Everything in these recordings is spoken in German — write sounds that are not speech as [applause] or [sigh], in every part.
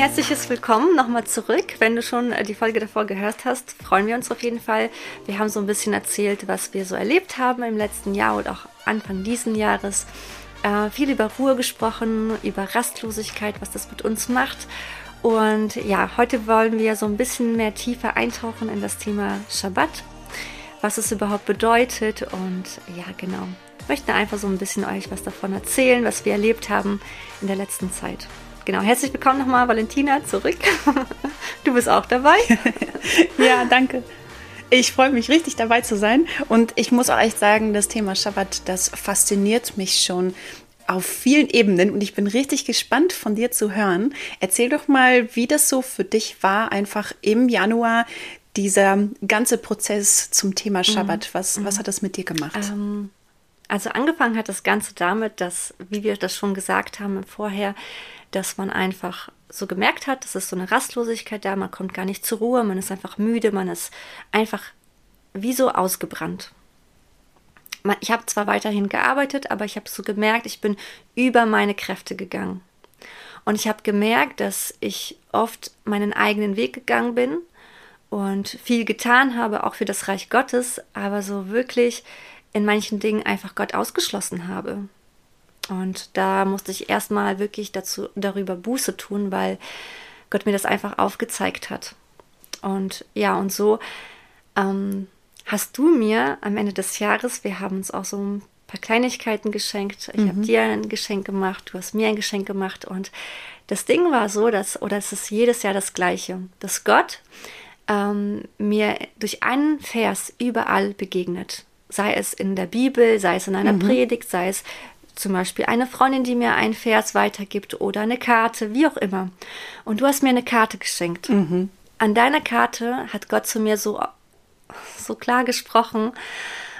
herzliches Willkommen nochmal zurück. Wenn du schon die Folge davor gehört hast, freuen wir uns auf jeden Fall. Wir haben so ein bisschen erzählt, was wir so erlebt haben im letzten Jahr und auch Anfang diesen Jahres. Äh, viel über Ruhe gesprochen, über Rastlosigkeit, was das mit uns macht. Und ja, heute wollen wir so ein bisschen mehr tiefer eintauchen in das Thema Schabbat, was es überhaupt bedeutet und ja, genau. Möchten einfach so ein bisschen euch was davon erzählen, was wir erlebt haben in der letzten Zeit. Genau, herzlich willkommen nochmal, Valentina, zurück. [laughs] Du bist auch dabei. [laughs] ja, danke. Ich freue mich richtig dabei zu sein und ich muss auch echt sagen, das Thema Schabbat, das fasziniert mich schon auf vielen Ebenen und ich bin richtig gespannt von dir zu hören. Erzähl doch mal, wie das so für dich war, einfach im Januar dieser ganze Prozess zum Thema Schabbat. Mhm. Was, was hat das mit dir gemacht? Ähm, also angefangen hat das Ganze damit, dass, wie wir das schon gesagt haben vorher, dass man einfach so gemerkt hat, es ist so eine Rastlosigkeit da, man kommt gar nicht zur Ruhe, man ist einfach müde, man ist einfach wie so ausgebrannt. Ich habe zwar weiterhin gearbeitet, aber ich habe so gemerkt, ich bin über meine Kräfte gegangen. Und ich habe gemerkt, dass ich oft meinen eigenen Weg gegangen bin und viel getan habe, auch für das Reich Gottes, aber so wirklich in manchen Dingen einfach Gott ausgeschlossen habe. Und da musste ich erstmal wirklich dazu, darüber Buße tun, weil Gott mir das einfach aufgezeigt hat. Und ja, und so ähm, hast du mir am Ende des Jahres, wir haben uns auch so ein paar Kleinigkeiten geschenkt. Ich mhm. habe dir ein Geschenk gemacht, du hast mir ein Geschenk gemacht. Und das Ding war so, dass, oder es ist jedes Jahr das Gleiche, dass Gott ähm, mir durch einen Vers überall begegnet. Sei es in der Bibel, sei es in einer mhm. Predigt, sei es zum Beispiel eine Freundin, die mir einen Vers weitergibt oder eine Karte, wie auch immer. Und du hast mir eine Karte geschenkt. Mhm. An deiner Karte hat Gott zu mir so, so klar gesprochen.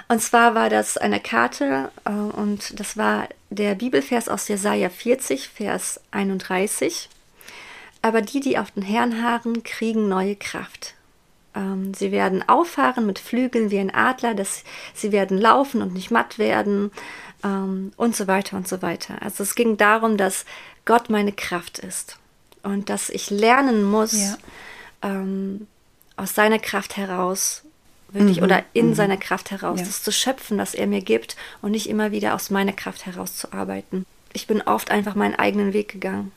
Und zwar war das eine Karte äh, und das war der Bibelvers aus Jesaja 40, Vers 31. Aber die, die auf den Herrn harren, kriegen neue Kraft. Ähm, sie werden auffahren mit Flügeln wie ein Adler, dass sie werden laufen und nicht matt werden ähm, und so weiter und so weiter. Also es ging darum, dass Gott meine Kraft ist und dass ich lernen muss, ja. ähm, aus seiner Kraft heraus, wirklich, mhm. oder in mhm. seiner Kraft heraus, ja. das zu schöpfen, was er mir gibt und nicht immer wieder aus meiner Kraft heraus zu arbeiten. Ich bin oft einfach meinen eigenen Weg gegangen.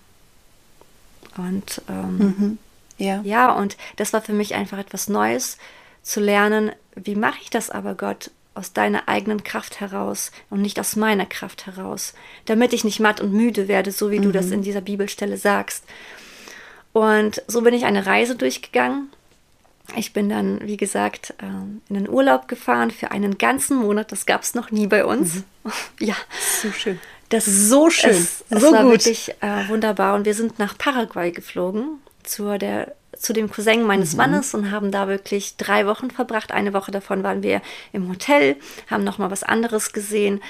Und ähm, mhm. ja. ja, und das war für mich einfach etwas Neues, zu lernen, wie mache ich das aber, Gott, aus deiner eigenen Kraft heraus und nicht aus meiner Kraft heraus, damit ich nicht matt und müde werde, so wie mhm. du das mhm. in dieser Bibelstelle sagst. Und so bin ich eine Reise durchgegangen. Ich bin dann, wie gesagt, ähm, in den Urlaub gefahren für einen ganzen Monat. Das gab es noch nie bei uns. Mhm. [laughs] Ja. So schön. Das ist so schön. Es, es so war gut. wirklich äh, wunderbar. Und wir sind nach Paraguay geflogen, zu der zu dem Cousin meines mhm. Mannes und haben da wirklich drei Wochen verbracht. Eine Woche davon waren wir im Hotel, haben noch mal was anderes gesehen.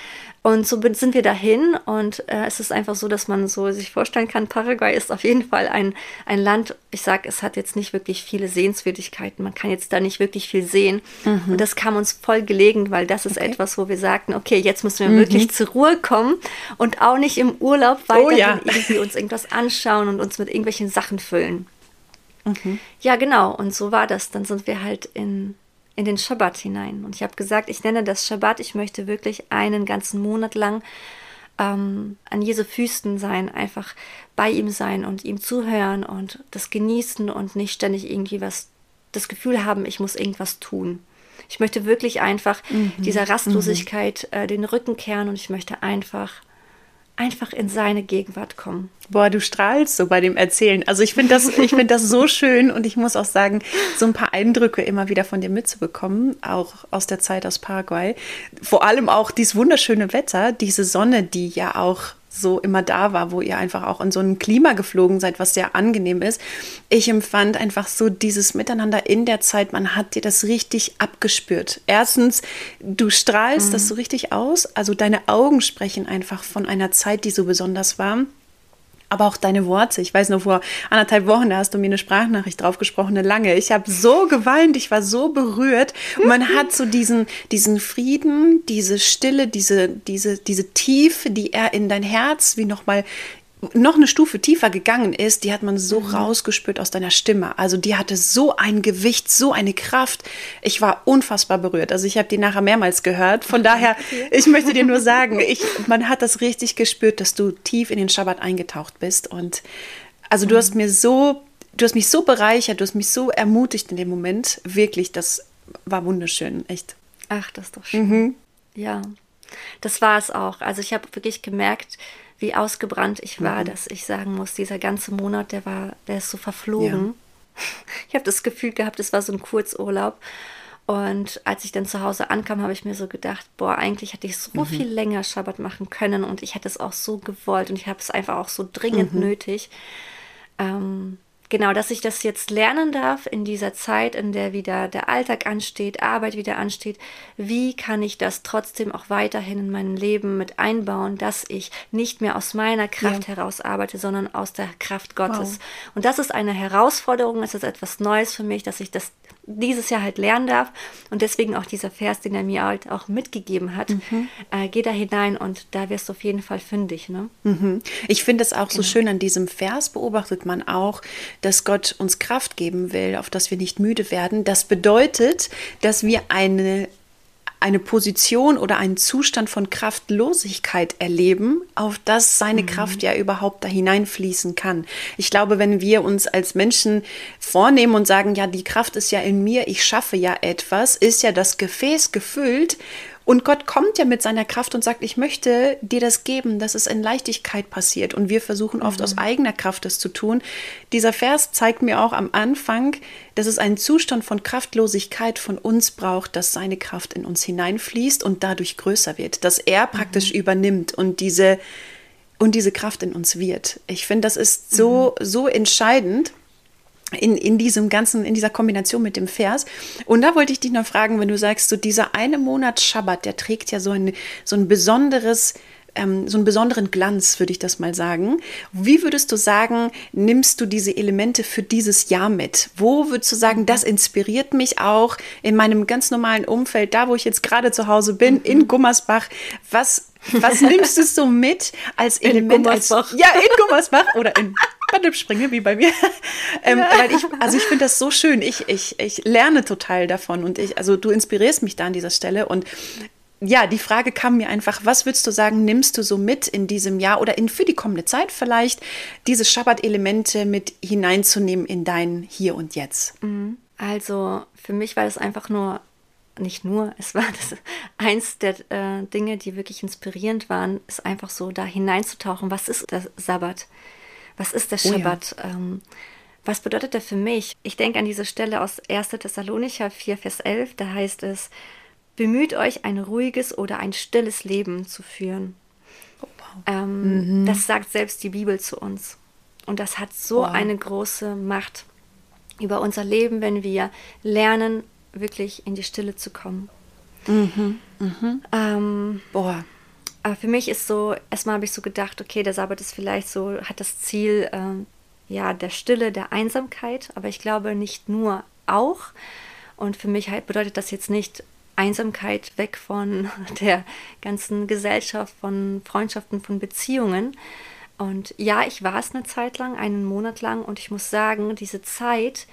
Und so sind wir dahin und äh, es ist einfach so, dass man so sich vorstellen kann, Paraguay ist auf jeden Fall ein, ein Land, ich sage, es hat jetzt nicht wirklich viele Sehenswürdigkeiten, man kann jetzt da nicht wirklich viel sehen. Mhm. Und das kam uns voll gelegen, weil das ist okay. etwas, wo wir sagten, okay, jetzt müssen wir mhm. wirklich zur Ruhe kommen und auch nicht im Urlaub weiter oh, ja. irgendwie uns irgendwas anschauen und uns mit irgendwelchen Sachen füllen. Mhm. Ja, genau. Und so war das. Dann sind wir halt in, in den Schabbat hinein. Und ich habe gesagt, ich nenne das Schabbat. Ich möchte wirklich einen ganzen Monat lang ähm, an Jesu Füßen sein, einfach bei ihm sein und ihm zuhören und das genießen und nicht ständig irgendwie was, das Gefühl haben, ich muss irgendwas tun. Ich möchte wirklich einfach mhm. dieser Rastlosigkeit mhm. äh, den Rücken kehren und ich möchte einfach einfach in seine Gegenwart kommen. Boah, du strahlst so bei dem Erzählen. Also ich finde das, ich finde das so [laughs] schön und ich muss auch sagen, so ein paar Eindrücke immer wieder von dir mitzubekommen, auch aus der Zeit aus Paraguay. Vor allem auch dieses wunderschöne Wetter, diese Sonne, die ja auch so immer da war, wo ihr einfach auch in so ein Klima geflogen seid, was sehr angenehm ist. Ich empfand einfach so dieses Miteinander in der Zeit, man hat dir das richtig abgespürt. Erstens, du strahlst mhm. das so richtig aus, also deine Augen sprechen einfach von einer Zeit, die so besonders war aber auch deine Worte. Ich weiß noch, vor anderthalb Wochen, da hast du mir eine Sprachnachricht drauf gesprochen, eine lange. Ich habe so geweint, ich war so berührt. Und man hat so diesen, diesen Frieden, diese Stille, diese, diese, diese Tiefe, die er in dein Herz wie nochmal noch eine Stufe tiefer gegangen ist, die hat man so mhm. rausgespürt aus deiner Stimme. Also die hatte so ein Gewicht, so eine Kraft. Ich war unfassbar berührt. Also ich habe die nachher mehrmals gehört. Von daher, ich möchte dir nur sagen, [laughs] ich, man hat das richtig gespürt, dass du tief in den Schabbat eingetaucht bist. Und also du mhm. hast mir so, du hast mich so bereichert, du hast mich so ermutigt in dem Moment. Wirklich, das war wunderschön, echt. Ach, das ist doch schön. Mhm. Ja, das war es auch. Also ich habe wirklich gemerkt, wie ausgebrannt ich war, mhm. dass ich sagen muss, dieser ganze Monat, der war, der ist so verflogen. Ja. [laughs] Ich habe das Gefühl gehabt, es war so ein Kurzurlaub. Und als ich dann zu Hause ankam, habe ich mir so gedacht, boah, eigentlich hätte ich so mhm. viel länger Schabbat machen können und ich hätte es auch so gewollt und ich habe es einfach auch so dringend mhm. nötig. Ähm, genau, dass ich das jetzt lernen darf in dieser Zeit, in der wieder der Alltag ansteht, Arbeit wieder ansteht. Wie kann ich das trotzdem auch weiterhin in mein Leben mit einbauen, dass ich nicht mehr aus meiner Kraft ja. heraus arbeite, sondern aus der Kraft Gottes. Wow. Und das ist eine Herausforderung, es ist etwas Neues für mich, dass ich das dieses Jahr halt lernen darf. Und deswegen auch dieser Vers, den er mir halt auch mitgegeben hat. Mhm. Äh, geh da hinein und da wirst du auf jeden Fall fündig. Ne? Mhm. Ich finde es auch genau. so schön an diesem Vers beobachtet man auch, dass Gott uns Kraft geben will, auf dass wir nicht müde werden. Das bedeutet, dass wir eine eine Position oder einen Zustand von Kraftlosigkeit erleben, auf das seine mhm. Kraft ja überhaupt da hineinfließen kann. Ich glaube, wenn wir uns als Menschen vornehmen und sagen, ja, die Kraft ist ja in mir, ich schaffe ja etwas, ist ja das Gefäß gefüllt und Gott kommt ja mit seiner Kraft und sagt, ich möchte dir das geben, dass es in Leichtigkeit passiert. Und wir versuchen oft mhm. aus eigener Kraft das zu tun. Dieser Vers zeigt mir auch am Anfang, dass es einen Zustand von Kraftlosigkeit von uns braucht, dass seine Kraft in uns hineinfließt und dadurch größer wird, dass er praktisch mhm. übernimmt und diese, und diese Kraft in uns wird. Ich finde, das ist so, mhm. so entscheidend in, in diesem ganzen, in dieser Kombination mit dem Vers. Und da wollte ich dich noch fragen, wenn du sagst, so dieser eine Monat Schabbat, der trägt ja so ein, so ein besonderes, ähm, so einen besonderen Glanz, würde ich das mal sagen. Wie würdest du sagen, nimmst du diese Elemente für dieses Jahr mit? Wo würdest du sagen, das inspiriert mich auch in meinem ganz normalen Umfeld, da wo ich jetzt gerade zu Hause bin, in mhm. Gummersbach? Was was nimmst du so mit als Element? In Gummersbach. Als, ja, in Gummersbach oder in Bandipspringe, wie bei mir. [laughs] ähm, weil ich, also ich finde das so schön. Ich, ich, ich lerne total davon und ich, also du inspirierst mich da an dieser Stelle und ja, die Frage kam mir einfach, was würdest du sagen, nimmst du so mit in diesem Jahr oder in, für die kommende Zeit vielleicht, diese Schabbat-Elemente mit hineinzunehmen in dein Hier und Jetzt? Mhm. Also für mich war das einfach nur nicht nur, [laughs] es war das eins der äh, Dinge, die wirklich inspirierend waren, ist einfach so da hineinzutauchen. Was ist der Sabbat? Was ist der Schabbat? Oh ja. ähm, was bedeutet der für mich? Ich denke an diese Stelle aus 1. Thessalonicher 4, Vers 11, da heißt es, bemüht euch, ein ruhiges oder ein stilles Leben zu führen. Oh, wow. ähm, mhm. Das sagt selbst die Bibel zu uns. Und das hat so wow. eine große Macht über unser Leben, wenn wir lernen, wirklich in die Stille zu kommen. Mhm, mhm. Ähm, Boah. Aber für mich ist so, erstmal habe ich so gedacht, okay, der Sabbat ist vielleicht so, hat das Ziel, ähm, ja, der Stille, der Einsamkeit, aber ich glaube nicht nur auch. Und für mich halt bedeutet das jetzt nicht Einsamkeit weg von [laughs] der ganzen Gesellschaft, von Freundschaften, von Beziehungen. Und ja, ich war es eine Zeit lang, einen Monat lang, und ich muss sagen, diese Zeit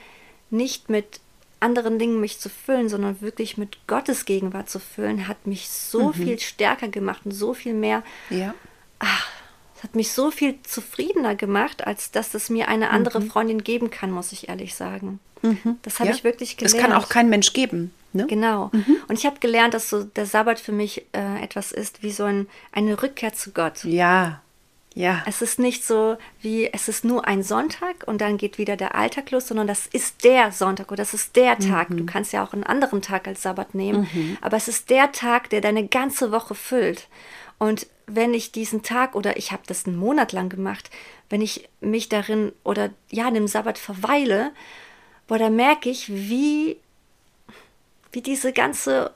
nicht mit anderen Dingen mich zu füllen, sondern wirklich mit Gottes Gegenwart zu füllen, hat mich so mhm. viel stärker gemacht und so viel mehr. Ja. Ach, es hat mich so viel zufriedener gemacht, als dass es mir eine andere mhm. Freundin geben kann, muss ich ehrlich sagen. Mhm. Das habe ja. ich wirklich gelernt. Das kann auch kein Mensch geben. Ne? Genau. Mhm. Und ich habe gelernt, dass so der Sabbat für mich äh, etwas ist wie so ein, eine Rückkehr zu Gott. Ja, ja. Es ist nicht so wie, es ist nur ein Sonntag und dann geht wieder der Alltag los, sondern das ist der Sonntag oder das ist der Tag. Mhm. Du kannst ja auch einen anderen Tag als Sabbat nehmen, mhm. aber es ist der Tag, der deine ganze Woche füllt. Und wenn ich diesen Tag oder ich habe das einen Monat lang gemacht, wenn ich mich darin oder ja, in dem Sabbat verweile, boah, da merke ich, wie, wie diese ganze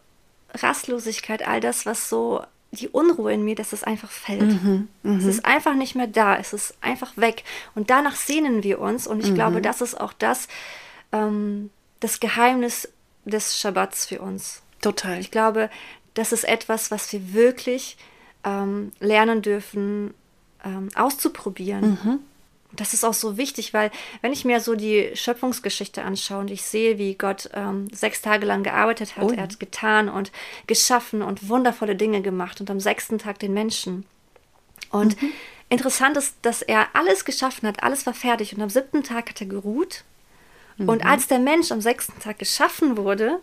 Rastlosigkeit, all das, was so die Unruhe in mir, dass es einfach fällt. Mhm, mh. Es ist einfach nicht mehr da, es ist einfach weg. Und danach sehnen wir uns. Und ich mhm. glaube, das ist auch das, ähm, das Geheimnis des Schabbats für uns. Total. Ich glaube, das ist etwas, was wir wirklich ähm, lernen dürfen, ähm, auszuprobieren. Mhm. Das ist auch so wichtig, weil wenn ich mir so die Schöpfungsgeschichte anschaue und ich sehe, wie Gott ähm, sechs Tage lang gearbeitet hat, oh. er hat getan und geschaffen und wundervolle Dinge gemacht und am sechsten Tag den Menschen. Und mhm. interessant ist, dass er alles geschaffen hat, alles war fertig und am siebten Tag hat er geruht. Mhm. Und als der Mensch am sechsten Tag geschaffen wurde,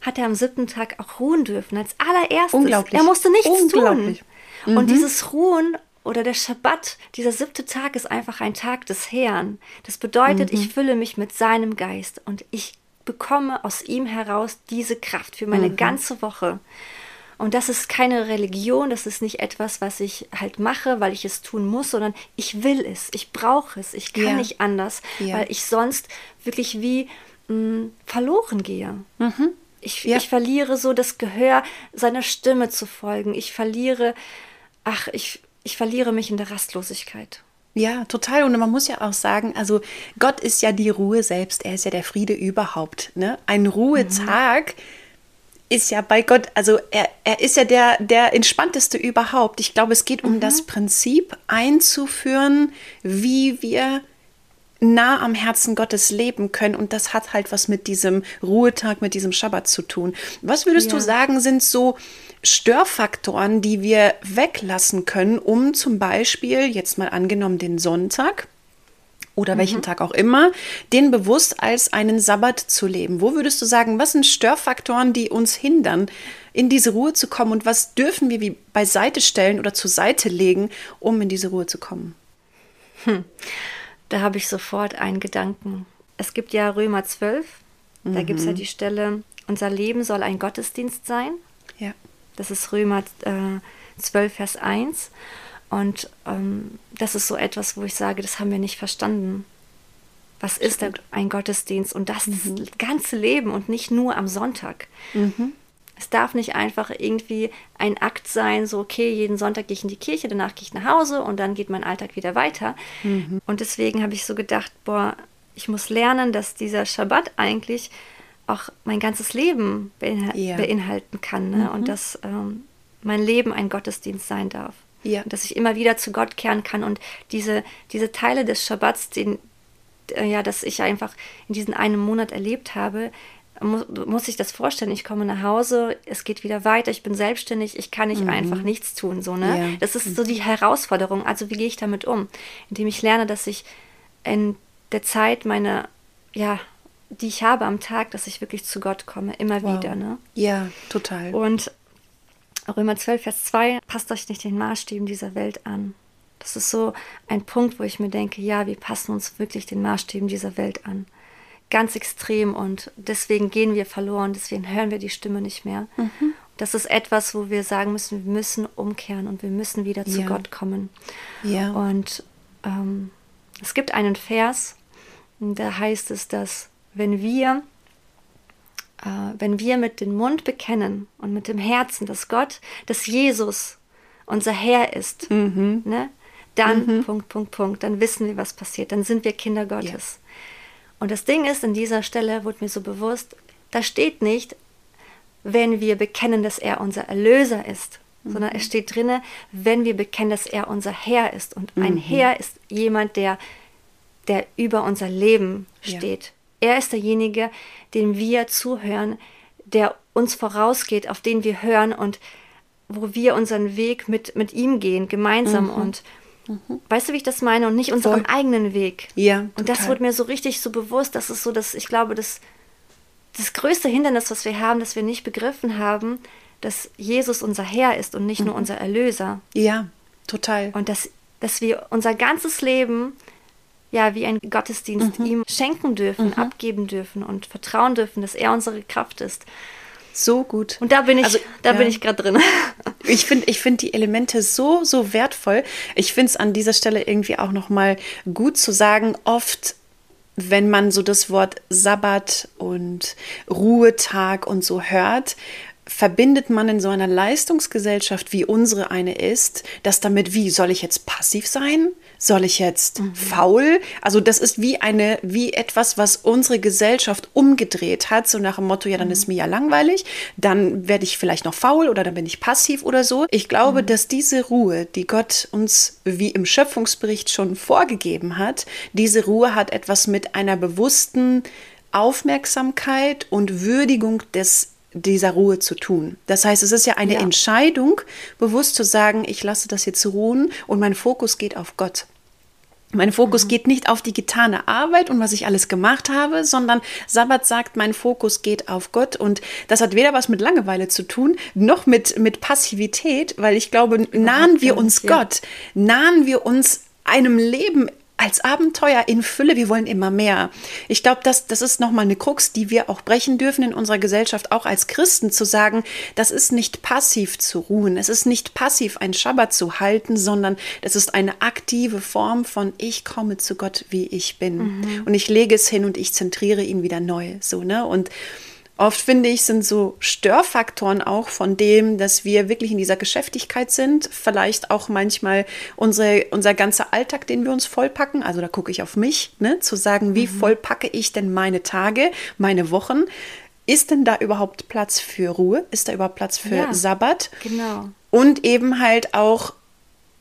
hat er am siebten Tag auch ruhen dürfen. Als allererstes. Unglaublich. Er musste nichts Unglaublich. tun. Und mhm. dieses Ruhen oder der Schabbat, dieser siebte Tag ist einfach ein Tag des Herrn. Das bedeutet, mhm. ich fülle mich mit seinem Geist und ich bekomme aus ihm heraus diese Kraft für meine mhm. ganze Woche. Und das ist keine Religion, das ist nicht etwas, was ich halt mache, weil ich es tun muss, sondern ich will es, ich brauche es, ich kann ja. nicht anders, ja. weil ich sonst wirklich wie mh, mm, verloren gehe. Mhm. Ich, ja. ich verliere so das Gehör, seiner Stimme zu folgen. Ich verliere, ach, ich, ich verliere mich in der Rastlosigkeit. Ja, total. Und man muss ja auch sagen, also Gott ist ja die Ruhe selbst. Er ist ja der Friede überhaupt. Ne? Ein Ruhetag mhm. ist ja bei Gott, also er, er ist ja der, der entspannteste überhaupt. Ich glaube, es geht um mhm. das Prinzip einzuführen, wie wir nah am Herzen Gottes leben können. Und das hat halt was mit diesem Ruhetag, mit diesem Schabbat zu tun. Was würdest ja. du sagen, sind so Störfaktoren, die wir weglassen können, um zum Beispiel, jetzt mal angenommen, den Sonntag oder mhm. welchen Tag auch immer, den bewusst als einen Sabbat zu leben? Wo würdest du sagen, was sind Störfaktoren, die uns hindern, in diese Ruhe zu kommen und was dürfen wir wie beiseite stellen oder zur Seite legen, um in diese Ruhe zu kommen? Hm. Da habe ich sofort einen Gedanken. Es gibt ja Römer 12, da mhm. gibt es ja die Stelle, unser Leben soll ein Gottesdienst sein. Ja. Das ist Römer äh, 12, Vers 1. Und ähm, das ist so etwas, wo ich sage, das haben wir nicht verstanden. Was ist denn ein Gottesdienst? Und das mhm. das ganze Leben und nicht nur am Sonntag. Mhm. Es darf nicht einfach irgendwie ein Akt sein, so, okay, jeden Sonntag gehe ich in die Kirche, danach gehe ich nach Hause und dann geht mein Alltag wieder weiter. Mhm. Und deswegen habe ich so gedacht, boah, ich muss lernen, dass dieser Schabbat eigentlich auch mein ganzes Leben beinhal ja. beinhalten kann. Ne? Mhm. Und dass ähm, mein Leben ein Gottesdienst sein darf. Ja. Und dass ich immer wieder zu Gott kehren kann und diese, diese Teile des Schabbats, den, äh, ja, dass ich einfach in diesem einen Monat erlebt habe, muss, muss ich das vorstellen. Ich komme nach Hause, es geht wieder weiter, ich bin selbstständig, ich kann nicht mhm. einfach nichts tun. So, ne? Ja. Das ist so die Herausforderung. Also wie gehe ich damit um? Indem ich lerne, dass ich in der Zeit meine, ja, die ich habe am Tag, dass ich wirklich zu Gott komme, immer wow. wieder. Ne? Ja, total. Und Römer 12, Vers 2, passt euch nicht den Maßstäben dieser Welt an. Das ist so ein Punkt, wo ich mir denke, ja, wir passen uns wirklich den Maßstäben dieser Welt an. Ganz extrem und deswegen gehen wir verloren, deswegen hören wir die Stimme nicht mehr. Mhm. Das ist etwas, wo wir sagen müssen, wir müssen umkehren und wir müssen wieder zu ja. Gott kommen. Ja. Und ähm, es gibt einen Vers, da heißt es, dass wenn wir, äh, wenn wir mit dem Mund bekennen und mit dem Herzen, dass Gott, dass Jesus unser Herr ist, mhm. ne? dann, mhm. Punkt, Punkt, Punkt, dann wissen wir, was passiert, dann sind wir Kinder Gottes. Ja. Und das Ding ist, in dieser Stelle wurde mir so bewusst, da steht nicht, wenn wir bekennen, dass er unser Erlöser ist, mhm. sondern es steht drinne, wenn wir bekennen, dass er unser Herr ist. Und ein mhm. Herr ist jemand, der, der über unser Leben steht. Er ist derjenige, dem wir zuhören, der uns vorausgeht, auf den wir hören und wo wir unseren Weg mit, mit ihm gehen, gemeinsam mhm. und mhm. weißt du, wie ich das meine? Und nicht unseren Voll. eigenen Weg. Ja. Total. Und das wurde mir so richtig so bewusst, dass es so, dass ich glaube, dass das größte Hindernis, was wir haben, dass wir nicht begriffen haben, dass Jesus unser Herr ist und nicht mhm. nur unser Erlöser. Ja, total. Und dass, dass wir unser ganzes Leben ja, wie ein Gottesdienst mhm. ihm schenken dürfen, mhm. abgeben dürfen und vertrauen dürfen, dass er unsere Kraft ist. So gut. Und da bin ich, also, da ja. bin ich gerade drin. [laughs] Ich finde, ich finde die Elemente so, so wertvoll. Ich finde es an dieser Stelle irgendwie auch noch mal gut zu sagen. Oft wenn man so das Wort Sabbat und Ruhetag und so hört, verbindet man in so einer Leistungsgesellschaft, wie unsere eine ist, das damit, wie soll ich jetzt passiv sein? Soll ich jetzt mhm. faul? Also das ist wie eine, wie etwas, was unsere Gesellschaft umgedreht hat, so nach dem Motto, ja, dann mhm. ist mir ja langweilig, dann werde ich vielleicht noch faul oder dann bin ich passiv oder so. Ich glaube, mhm. dass diese Ruhe, die Gott uns wie im Schöpfungsbericht schon vorgegeben hat, diese Ruhe hat etwas mit einer bewussten Aufmerksamkeit und Würdigung des dieser Ruhe zu tun. Das heißt, es ist ja eine ja. Entscheidung, bewusst zu sagen, ich lasse das jetzt ruhen und mein Fokus geht auf Gott. Mein Fokus mhm. geht nicht auf die getane Arbeit und was ich alles gemacht habe, sondern Sabbat sagt, mein Fokus geht auf Gott. Und das hat weder was mit Langeweile zu tun, noch mit, mit Passivität, weil ich glaube, nahen wir uns Gott, nahen wir uns einem Leben als Abenteuer in Fülle, wir wollen immer mehr. Ich glaube, das, das ist nochmal eine Krux, die wir auch brechen dürfen in unserer Gesellschaft, auch als Christen, zu sagen, das ist nicht passiv zu ruhen, es ist nicht passiv ein Schabbat zu halten, sondern es ist eine aktive Form von ich komme zu Gott, wie ich bin. Mhm. Und ich lege es hin und ich zentriere ihn wieder neu. So, ne? Und Oft finde ich, sind so Störfaktoren auch von dem, dass wir wirklich in dieser Geschäftigkeit sind. Vielleicht auch manchmal unsere, unser ganzer Alltag, den wir uns vollpacken. Also da gucke ich auf mich, ne, zu sagen, wie mhm. voll packe ich denn meine Tage, meine Wochen? Ist denn da überhaupt Platz für Ruhe? Ist da überhaupt Platz für ja, Sabbat? Genau. Und eben halt auch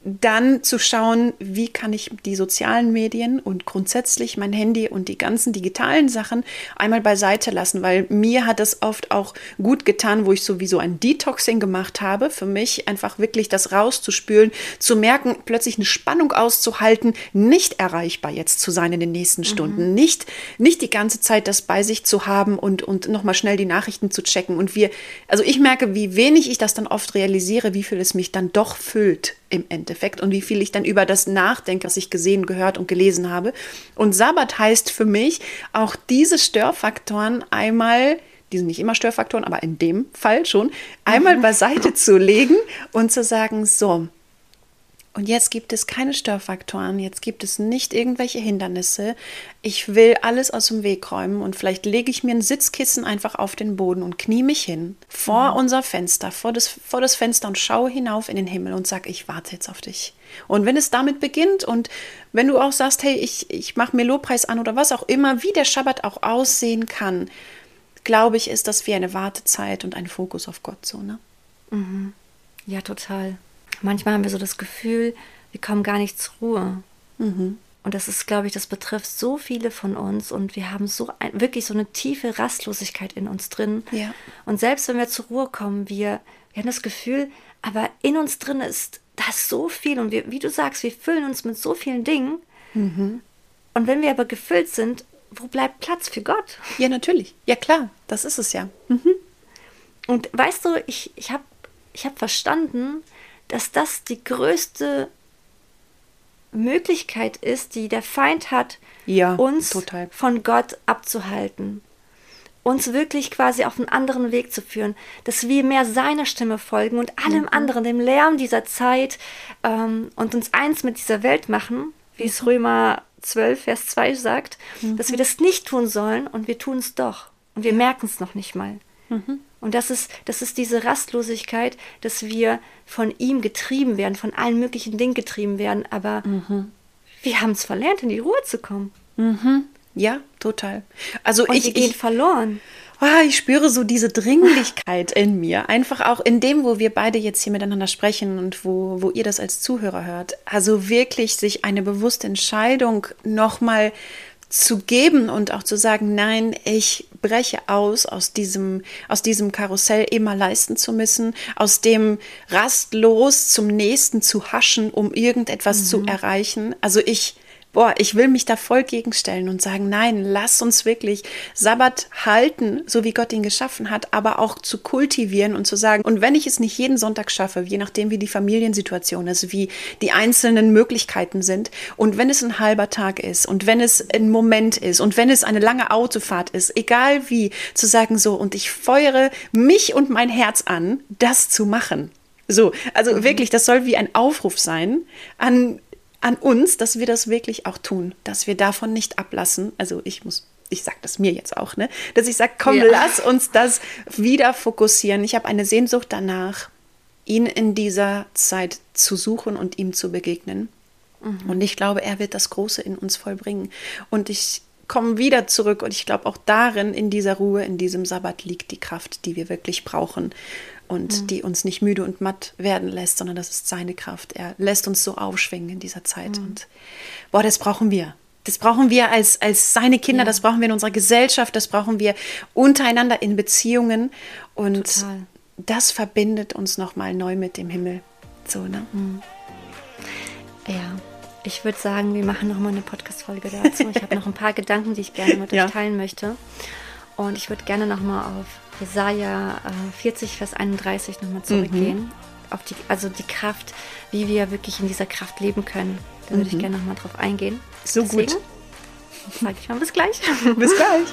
dann zu schauen, wie kann ich die sozialen Medien und grundsätzlich mein Handy und die ganzen digitalen Sachen einmal beiseite lassen, weil mir hat es oft auch gut getan, wo ich sowieso ein Detoxing gemacht habe, für mich einfach wirklich das rauszuspülen, zu merken, plötzlich eine Spannung auszuhalten, nicht erreichbar jetzt zu sein in den nächsten mhm. Stunden, mhm. nicht, nicht die ganze Zeit das bei sich zu haben und, und nochmal schnell die Nachrichten zu checken. Und wir, also ich merke, wie wenig ich das dann oft realisiere, wie viel es mich dann doch füllt im Endeffekt und wie viel ich dann über das nachdenke, was ich gesehen, gehört und gelesen habe. Und Sabbat heißt für mich auch diese Störfaktoren einmal, die sind nicht immer Störfaktoren, aber in dem Fall schon, einmal mhm. beiseite zu legen und zu sagen, so, und jetzt gibt es keine Störfaktoren, jetzt gibt es nicht irgendwelche Hindernisse. Ich will alles aus dem Weg räumen und vielleicht lege ich mir ein Sitzkissen einfach auf den Boden und knie mich hin vor mhm. unser Fenster, vor das, vor das Fenster und schaue hinauf in den Himmel und sage, ich warte jetzt auf dich. Und wenn es damit beginnt und wenn du auch sagst, hey, ich, ich mache mir Lobpreis an oder was auch immer, wie der Schabbat auch aussehen kann, glaube ich, ist das wie eine Wartezeit und ein Fokus auf Gott so, ne? Mhm. Ja, total manchmal haben wir so das Gefühl, wir kommen gar nicht zur Ruhe. Mhm. Und das ist, glaube ich, das betrifft so viele von uns und wir haben so ein, wirklich so eine tiefe Rastlosigkeit in uns drin. Ja. Und selbst wenn wir zur Ruhe kommen, wir, wir haben das Gefühl, aber in uns drin ist das so viel und wir, wie du sagst, wir füllen uns mit so vielen Dingen. Mhm. Und wenn wir aber gefüllt sind, wo bleibt Platz für Gott? Ja, natürlich. Ja, klar, das ist es ja. Mhm. Und weißt du, ich, ich habe ich hab verstanden, dass das die größte Möglichkeit ist, die der Feind hat, ja, uns total. von Gott abzuhalten. Uns wirklich quasi auf einen anderen Weg zu führen, dass wir mehr seiner Stimme folgen und allem mhm. anderen, dem Lärm dieser Zeit ähm, und uns eins mit dieser Welt machen, wie mhm. es Römer 12, Vers 2 sagt, mhm. dass wir das nicht tun sollen und wir tun es doch. Und wir merken es noch nicht mal. Mhm. Und das ist, das ist diese Rastlosigkeit, dass wir von ihm getrieben werden, von allen möglichen Dingen getrieben werden, aber mhm. wir haben es verlernt, in die Ruhe zu kommen. Mhm. Ja, total. Also Und ich, wir gehen ich, verloren. Oh, ich spüre so diese Dringlichkeit in mir. Einfach auch in dem, wo wir beide jetzt hier miteinander sprechen und wo, wo ihr das als Zuhörer hört. Also wirklich sich eine bewusste Entscheidung nochmal zu geben und auch zu sagen, nein, ich breche aus aus diesem, aus diesem Karussell immer leisten zu müssen, aus dem rastlos zum nächsten zu haschen, um irgendetwas mhm. zu erreichen. Also ich boah, ich will mich da voll gegenstellen und sagen, nein, lass uns wirklich Sabbat halten, so wie Gott ihn geschaffen hat, aber auch zu kultivieren und zu sagen, und wenn ich es nicht jeden Sonntag schaffe, je nachdem, wie die Familiensituation ist, wie die einzelnen Möglichkeiten sind, und wenn es ein halber Tag ist, und wenn es ein Moment ist, und wenn es eine lange Autofahrt ist, egal wie, zu sagen so, und ich feuere mich und mein Herz an, das zu machen. So, also mhm. wirklich, das soll wie ein Aufruf sein an an uns, dass wir das wirklich auch tun, dass wir davon nicht ablassen. Also ich muss ich sage das mir jetzt auch, ne, dass ich sage, komm, ja. lass uns das wieder fokussieren. Ich habe eine Sehnsucht danach, ihn in dieser Zeit zu suchen und ihm zu begegnen. Mhm. Und ich glaube, er wird das Große in uns vollbringen. Und ich komme wieder zurück und ich glaube auch darin, in dieser Ruhe, in diesem Sabbat liegt die Kraft, die wir wirklich brauchen und mhm. die uns nicht müde und matt werden lässt, sondern das ist seine Kraft. Er lässt uns so aufschwingen in dieser Zeit. Mhm. Und boah, das brauchen wir. Das brauchen wir als, als seine Kinder, ja. das brauchen wir in unserer Gesellschaft, das brauchen wir untereinander in Beziehungen. Und Total. das verbindet uns nochmal neu mit dem Himmel. So, ne? Mhm. Ja, ich würde sagen, wir machen nochmal eine Podcast-Folge dazu. Ich habe noch ein paar Gedanken, die ich gerne mit ja. euch teilen möchte. Und ich würde gerne nochmal auf Jesaja äh, 40, Vers 31 nochmal zurückgehen. Mhm. Auf die, also die Kraft, wie wir wirklich in dieser Kraft leben können. Da würde mhm. ich gerne nochmal drauf eingehen. So Deswegen, gut. Sag ich mal bis gleich. [laughs] bis gleich.